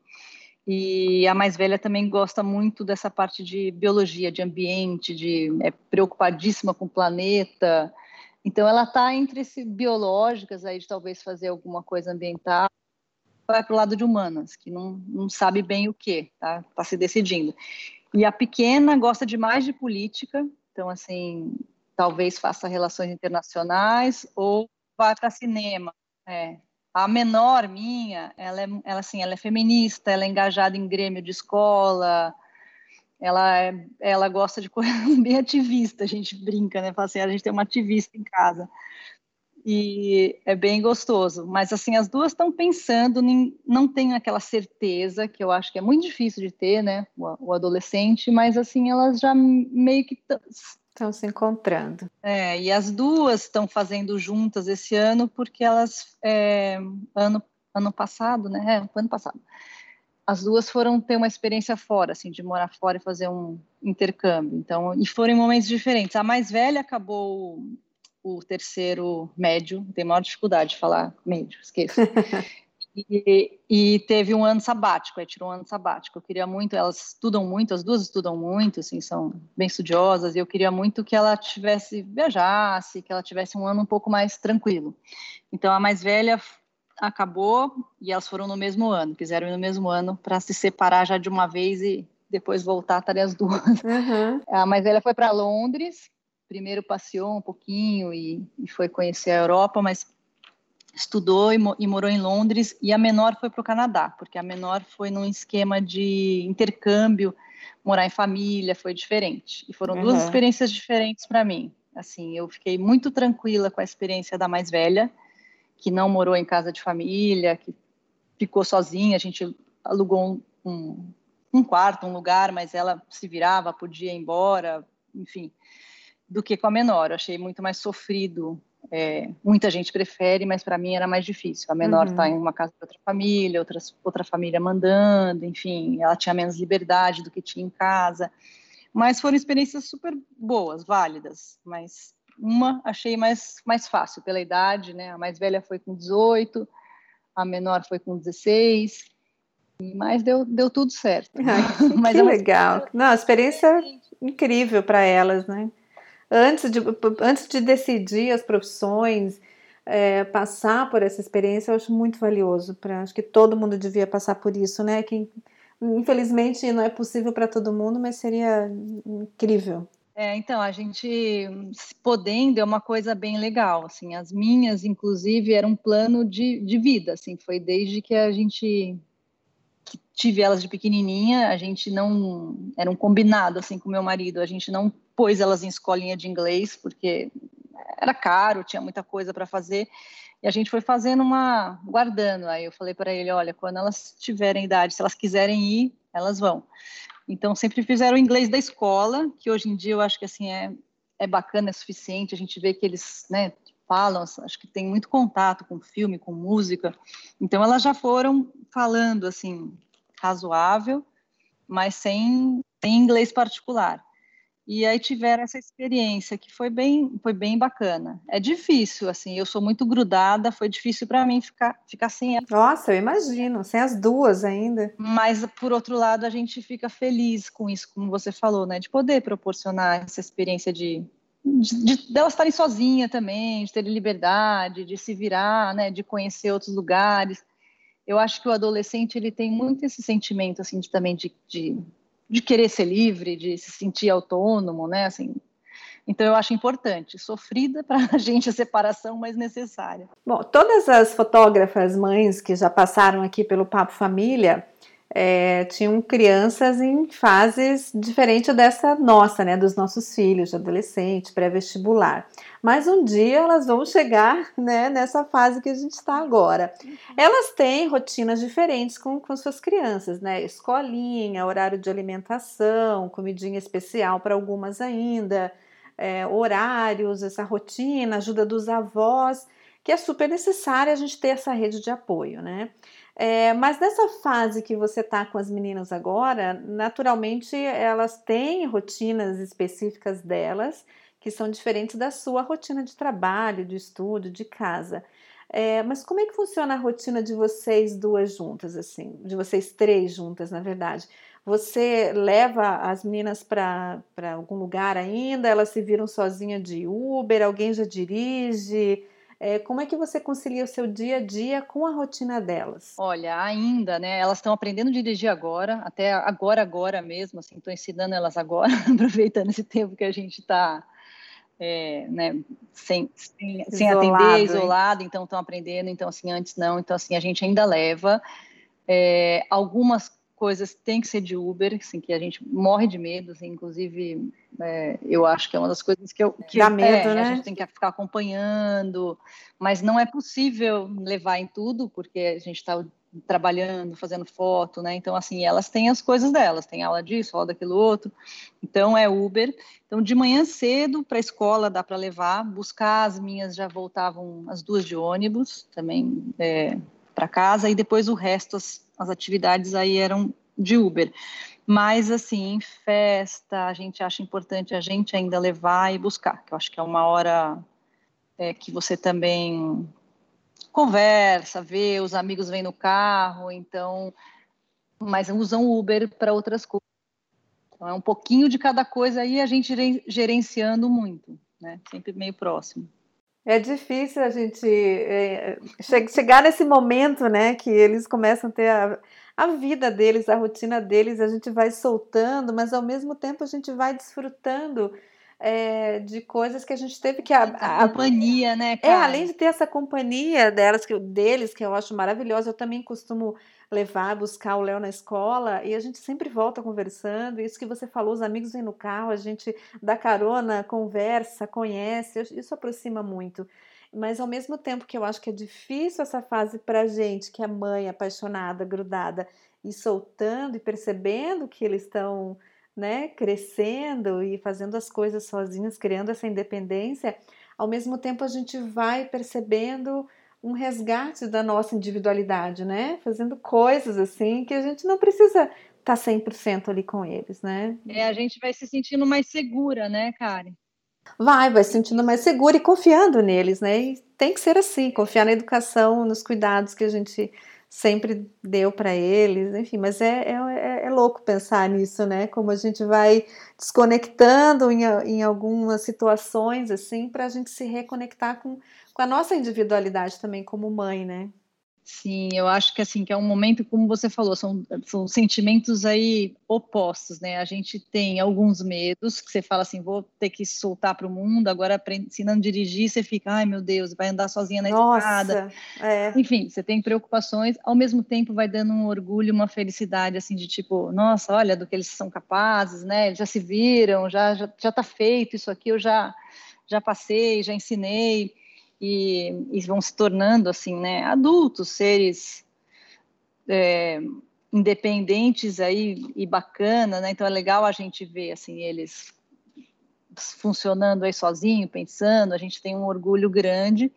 E a mais velha também gosta muito dessa parte de biologia, de ambiente, de é preocupadíssima com o planeta. Então ela está entre esse biológicas aí de talvez fazer alguma coisa ambiental, vai para o lado de humanas, que não, não sabe bem o que, tá? Tá se decidindo. E a pequena gosta demais de política, então assim, talvez faça relações internacionais ou vá para cinema. É, a menor minha, ela é, ela, assim, ela é feminista, ela é engajada em grêmio de escola, ela, é, ela gosta de coisa *laughs* bem ativista, a gente brinca, né? Fala assim, a gente tem uma ativista em casa. E é bem gostoso. Mas, assim, as duas estão pensando, em, não tem aquela certeza, que eu acho que é muito difícil de ter, né? O, o adolescente, mas, assim, elas já meio que Estão se encontrando. É, e as duas estão fazendo juntas esse ano porque elas é, ano ano passado, né? É, ano passado. As duas foram ter uma experiência fora, assim, de morar fora e fazer um intercâmbio. Então, e foram em momentos diferentes. A mais velha acabou o terceiro médio, tem maior dificuldade de falar médio, esqueço. *laughs* E, e, teve um ano sabático, aí tirou um ano sabático. Eu queria muito, elas estudam muito, as duas estudam muito, assim, são bem estudiosas, e eu queria muito que ela tivesse, viajasse, que ela tivesse um ano um pouco mais tranquilo. Então a mais velha acabou e elas foram no mesmo ano, quiseram ir no mesmo ano para se separar já de uma vez e depois voltar, estarem as duas. Uhum. *laughs* A mais velha foi para Londres, primeiro passeou um pouquinho e, e foi conhecer a Europa, mas estudou e, e, morou em Londres e a menor foi para o Canadá, porque a menor foi num esquema de intercâmbio, morar em família, foi diferente. E foram uhum. duas experiências diferentes para mim. Assim, eu fiquei muito tranquila com a experiência da mais velha, que não morou em casa de família, que ficou sozinha, a gente alugou um, um, um quarto, um lugar, mas ela se virava, podia ir embora, enfim, do que com a menor. Eu achei muito mais sofrido é, muita gente prefere, mas para mim era mais difícil. A menor está uhum. em uma casa de outra família, outra, outra família mandando, enfim, ela tinha menos liberdade do que tinha em casa. Mas foram experiências super boas, válidas, mas uma achei mais, mais fácil pela idade, né? A mais velha foi com 18, a menor foi com 16, mas deu, deu tudo certo. Ai, *laughs* mas que é legal. Não, a experiência incrível para elas, né? antes de, antes de decidir as profissões, é, passar por essa experiência, eu acho muito valioso. Pra, acho que todo mundo devia passar por isso, né? Que infelizmente não é possível para todo mundo, mas seria incrível. É, então, a gente podendo é uma coisa bem legal, assim, as minhas, inclusive, era um plano de, de vida, assim, foi desde que a gente tive elas de pequenininha, a gente não, era um combinado, assim, com meu marido, a gente não pôs elas em escolinha de inglês, porque era caro, tinha muita coisa para fazer, e a gente foi fazendo uma, guardando, aí eu falei para ele, olha, quando elas tiverem idade, se elas quiserem ir, elas vão. Então, sempre fizeram o inglês da escola, que hoje em dia eu acho que, assim, é, é bacana, é suficiente, a gente vê que eles, né, falam, acho que tem muito contato com filme, com música, então elas já foram falando, assim, razoável, mas sem, sem inglês particular. E aí tiveram essa experiência que foi bem, foi bem bacana. É difícil, assim, eu sou muito grudada, foi difícil para mim ficar, ficar sem ela. Nossa, eu imagino, sem as duas ainda. Mas, por outro lado, a gente fica feliz com isso, como você falou, né? De poder proporcionar essa experiência de, de, de delas estarem sozinhas também, de terem liberdade, de se virar, né? De conhecer outros lugares. Eu acho que o adolescente, ele tem muito esse sentimento, assim, de, também de, de de querer ser livre, de se sentir autônomo, né? Assim, então eu acho importante, sofrida para a *laughs* gente a separação, mas necessária. Bom, todas as fotógrafas mães que já passaram aqui pelo Papo Família é, tinham crianças em fases diferentes dessa nossa, né, dos nossos filhos, de adolescente, pré-vestibular. Mas um dia elas vão chegar *laughs* né, nessa fase que a gente está agora. Elas têm rotinas diferentes com, com suas crianças, né? Escolinha, horário de alimentação, comidinha especial para algumas ainda, é, horários, essa rotina, ajuda dos avós. que é super necessária a gente ter essa rede de apoio, né? É, mas nessa fase que você está com as meninas agora, naturalmente elas têm rotinas específicas delas que são diferentes da sua rotina de trabalho, de estudo, de casa. É, mas como é que funciona a rotina de vocês duas juntas, assim, de vocês três juntas, na verdade? Você leva as meninas para algum lugar ainda? Elas se viram sozinhas de Uber? Alguém já dirige? É, como é que você concilia o seu dia a dia com a rotina delas? Olha, ainda, né? Elas estão aprendendo a dirigir agora, até agora, agora mesmo, assim, estou ensinando elas agora, *laughs* aproveitando esse tempo que a gente está é, né, sem, sem, sem atender, isolado, então estão aprendendo, então assim, antes não, então assim, a gente ainda leva. É, algumas coisas têm que ser de Uber, assim, que a gente morre de medo, assim, inclusive é, eu acho que é uma das coisas que eu que dá medo, é, né? A gente tem que ficar acompanhando, mas não é possível levar em tudo porque a gente está trabalhando, fazendo foto, né? Então assim, elas têm as coisas delas, tem aula disso, aula daquilo outro. Então é Uber. Então de manhã cedo para a escola dá para levar, buscar as minhas já voltavam as duas de ônibus também é, para casa e depois o resto as, as atividades aí eram de Uber. Mas, assim, em festa, a gente acha importante a gente ainda levar e buscar, que eu acho que é uma hora é, que você também conversa, vê, os amigos vêm no carro, então, mas usam Uber para outras coisas. Então, é um pouquinho de cada coisa aí, a gente gerenciando muito, né? Sempre meio próximo. É difícil a gente é, chegar nesse momento, né, que eles começam a ter a, a vida deles, a rotina deles, a gente vai soltando, mas ao mesmo tempo a gente vai desfrutando é, de coisas que a gente teve que a, a, a companhia, né? Cara? É, além de ter essa companhia delas, que, deles que eu acho maravilhosa, eu também costumo levar, buscar o Léo na escola e a gente sempre volta conversando. Isso que você falou, os amigos vêm no carro, a gente dá carona, conversa, conhece, isso aproxima muito. Mas ao mesmo tempo que eu acho que é difícil essa fase para gente, que é mãe, apaixonada, grudada, e soltando e percebendo que eles estão né, crescendo e fazendo as coisas sozinhos, criando essa independência, ao mesmo tempo a gente vai percebendo um resgate da nossa individualidade, né? Fazendo coisas assim que a gente não precisa estar tá 100% ali com eles, né? É, a gente vai se sentindo mais segura, né, Karen? Vai, vai se sentindo mais segura e confiando neles, né? E tem que ser assim, confiar na educação, nos cuidados que a gente sempre deu para eles, enfim, mas é, é, é, é, louco pensar nisso, né? Como a gente vai desconectando em, em algumas situações, assim, para a gente se reconectar com, com a nossa individualidade também como mãe, né? Sim, eu acho que assim que é um momento, como você falou, são, são sentimentos aí opostos, né? A gente tem alguns medos que você fala assim, vou ter que soltar para o mundo, agora ensinando a dirigir, você fica, ai meu Deus, vai andar sozinha na Nossa, estrada. É. Enfim, você tem preocupações, ao mesmo tempo vai dando um orgulho, uma felicidade assim de tipo, nossa, olha do que eles são capazes, né? Eles já se viram, já já já tá feito isso aqui, eu já já passei, já ensinei e, e vão se tornando assim, né, adultos, seres é, independentes aí e bacana, né? Então é legal a gente ver assim eles funcionando aí sozinho, pensando. A gente tem um orgulho grande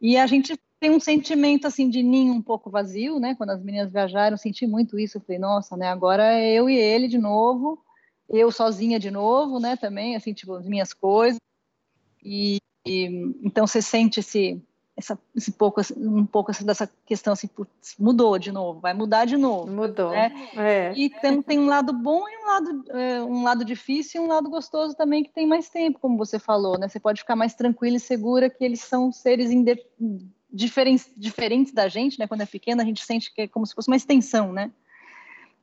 e a gente tem um sentimento assim de ninho um pouco vazio, né? Quando as meninas viajaram, senti muito isso. Eu falei, nossa, né? Agora é eu e ele de novo, eu sozinha de novo, né? Também assim, tipo as minhas coisas. E, e, então você sente esse, essa, esse pouco, um pouco dessa questão assim, putz, mudou de novo, vai mudar de novo. Mudou. Né? É. E tem, tem um lado bom e um lado, é, um lado difícil e um lado gostoso também que tem mais tempo, como você falou, né? Você pode ficar mais tranquila e segura que eles são seres diferentes, diferentes da gente, né? Quando é pequena, a gente sente que é como se fosse uma extensão, né?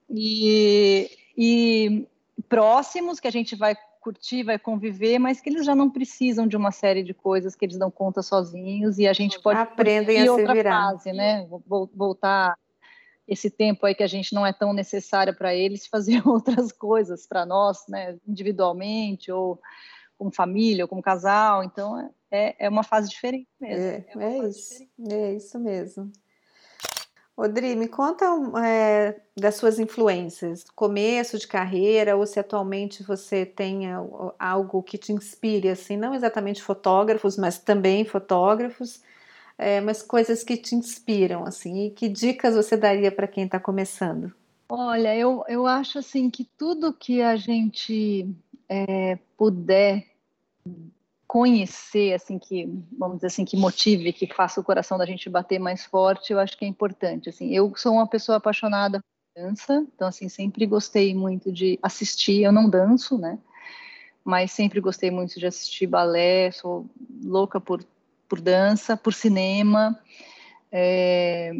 E, e próximos que a gente vai curtir, vai conviver, mas que eles já não precisam de uma série de coisas que eles dão conta sozinhos e a gente pode aprendem a se virar. Fase, né? Voltar esse tempo aí que a gente não é tão necessária para eles *laughs* fazer outras coisas para nós, né? Individualmente ou como família ou como casal. Então é, é uma fase diferente mesmo. É, é, é isso. Diferente. É isso mesmo. Odri, me conta é, das suas influências, começo de carreira, ou se atualmente você tem algo que te inspire, assim, não exatamente fotógrafos, mas também fotógrafos, é, mas coisas que te inspiram, assim, e que dicas você daria para quem está começando? Olha, eu, eu acho assim que tudo que a gente é, puder conhecer, assim, que, vamos dizer assim, que motive, que faça o coração da gente bater mais forte, eu acho que é importante, assim. Eu sou uma pessoa apaixonada por dança, então, assim, sempre gostei muito de assistir, eu não danço, né, mas sempre gostei muito de assistir balé, sou louca por, por dança, por cinema, é,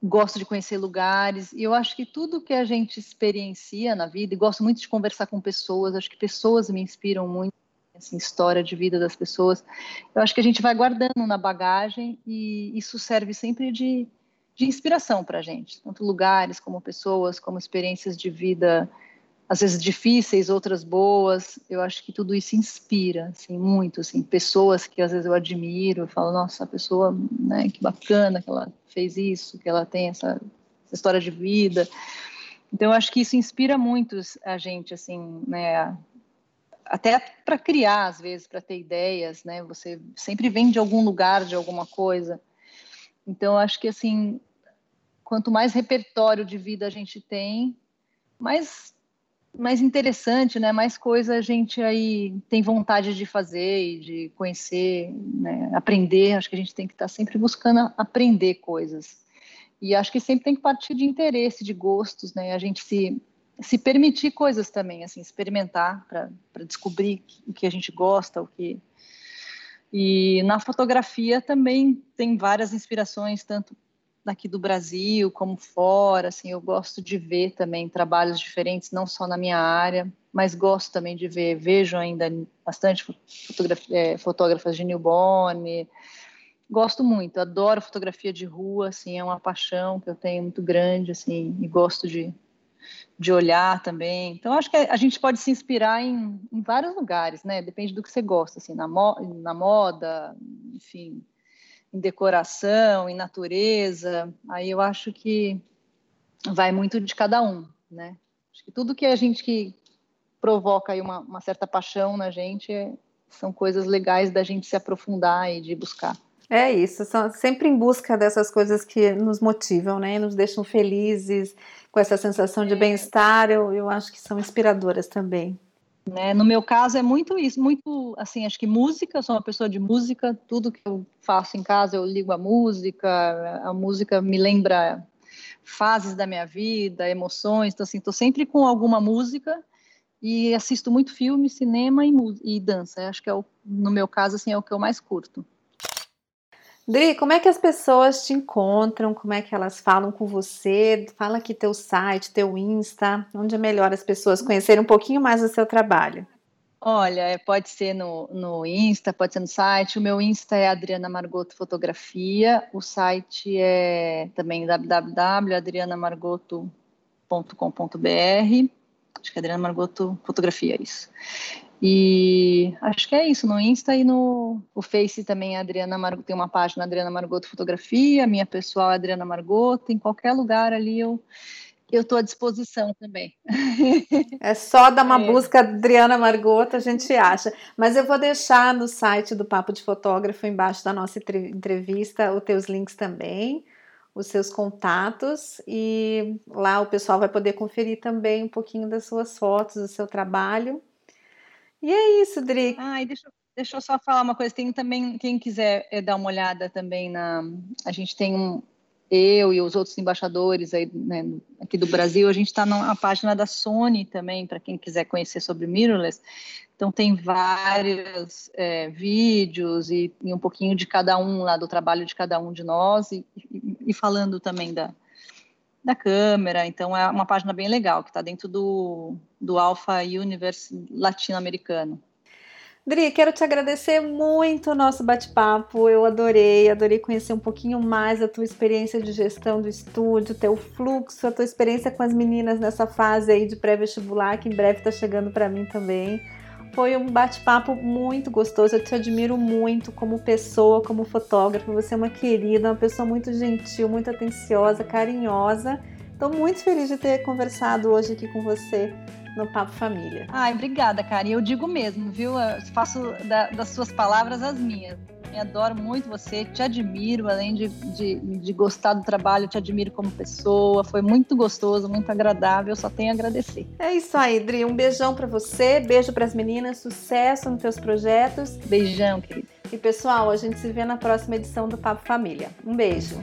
gosto de conhecer lugares, e eu acho que tudo que a gente experiencia na vida, e gosto muito de conversar com pessoas, acho que pessoas me inspiram muito, assim, história de vida das pessoas, eu acho que a gente vai guardando na bagagem, e isso serve sempre de, de inspiração para a gente, tanto lugares como pessoas, como experiências de vida às vezes difíceis, outras boas. Eu acho que tudo isso inspira, assim, muito, assim, pessoas que às vezes eu admiro, eu falo, nossa, a pessoa, né, que bacana que ela fez isso, que ela tem essa, essa história de vida. Então eu acho que isso inspira muito a gente, assim, né, até para criar às vezes, para ter ideias, né? Você sempre vem de algum lugar, de alguma coisa. Então acho que assim, quanto mais repertório de vida a gente tem, mais mais interessante, né? Mais coisa a gente aí tem vontade de fazer e de conhecer, né? aprender. Acho que a gente tem que estar sempre buscando aprender coisas. E acho que sempre tem que partir de interesse, de gostos, né? A gente se se permitir coisas também, assim, experimentar para descobrir o que a gente gosta, o que e na fotografia também tem várias inspirações, tanto daqui do Brasil como fora, assim, eu gosto de ver também trabalhos diferentes, não só na minha área, mas gosto também de ver, vejo ainda bastante é, fotógrafas de newborn, gosto muito, adoro fotografia de rua, assim, é uma paixão que eu tenho muito grande, assim, e gosto de, de olhar também. Então, acho que a gente pode se inspirar em, em vários lugares, né? Depende do que você gosta, assim, na, mo na moda, enfim, em decoração, em natureza, aí eu acho que vai muito de cada um, né? Acho que tudo que a gente que provoca aí uma, uma certa paixão na gente é, são coisas legais da gente se aprofundar e de buscar. É isso, são sempre em busca dessas coisas que nos motivam, né? Nos deixam felizes, com essa sensação de é. bem-estar, eu, eu acho que são inspiradoras também. Né? No meu caso é muito isso, muito assim, acho que música, eu sou uma pessoa de música, tudo que eu faço em casa eu ligo a música, a música me lembra fases da minha vida, emoções, então assim, estou sempre com alguma música e assisto muito filme, cinema e, e dança, acho que é o, no meu caso assim é o que eu mais curto. Dri, como é que as pessoas te encontram? Como é que elas falam com você? Fala aqui teu site, teu Insta, onde é melhor as pessoas conhecerem um pouquinho mais do seu trabalho. Olha, é, pode ser no, no Insta, pode ser no site. O meu Insta é Adriana Margoto Fotografia. O site é também www.adrianamargoto.com.br. Acho que é Adriana Margoto Fotografia, isso. E acho que é isso, no Insta e no o Face também, a Adriana Margoto, tem uma página Adriana Margoto Fotografia, minha pessoal é Adriana Margoto, em qualquer lugar ali eu eu estou à disposição também. *laughs* É só dar uma é. busca Adriana Margoto, a gente acha. Mas eu vou deixar no site do Papo de Fotógrafo, embaixo da nossa entrevista, os teus links também, os seus contatos, e lá o pessoal vai poder conferir também um pouquinho das suas fotos, do seu trabalho. E é isso, Dri. Ai, deixa, deixa eu só falar uma coisa. Tem também, quem quiser é, dar uma olhada também na. A gente tem um. Eu e os outros embaixadores aí, né, aqui do Brasil, a gente está na página da Sony também, para quem quiser conhecer sobre mirrorless. Então, tem vários é, vídeos e, e, um pouquinho de cada um lá, do trabalho de cada um de nós, e, e, e falando também da, da câmera. Então, é uma página bem legal, que está dentro do, do Alpha Universe latino-americano. Dri, quero te agradecer muito o nosso bate-papo. Eu adorei, adorei conhecer um pouquinho mais a tua experiência de gestão do estúdio, teu fluxo, a tua experiência com as meninas nessa fase aí de pré-vestibular, que em breve está chegando para mim também. Foi um bate-papo muito gostoso. Eu te admiro muito como pessoa, como fotógrafo. Você é uma querida, uma pessoa muito gentil, muito atenciosa, carinhosa. Estou muito feliz de ter conversado hoje aqui com você no Papo Família. Ai, obrigada, cara. E eu digo mesmo, viu? Eu faço da, das suas palavras as minhas. Eu adoro muito você, te admiro, além de, de, de gostar do trabalho, te admiro como pessoa. Foi muito gostoso, muito agradável. Só tenho a agradecer. É isso aí, Dri. Um beijão para você, beijo para as meninas, sucesso nos teus projetos. Beijão, querida. E pessoal, a gente se vê na próxima edição do Papo Família. Um beijo.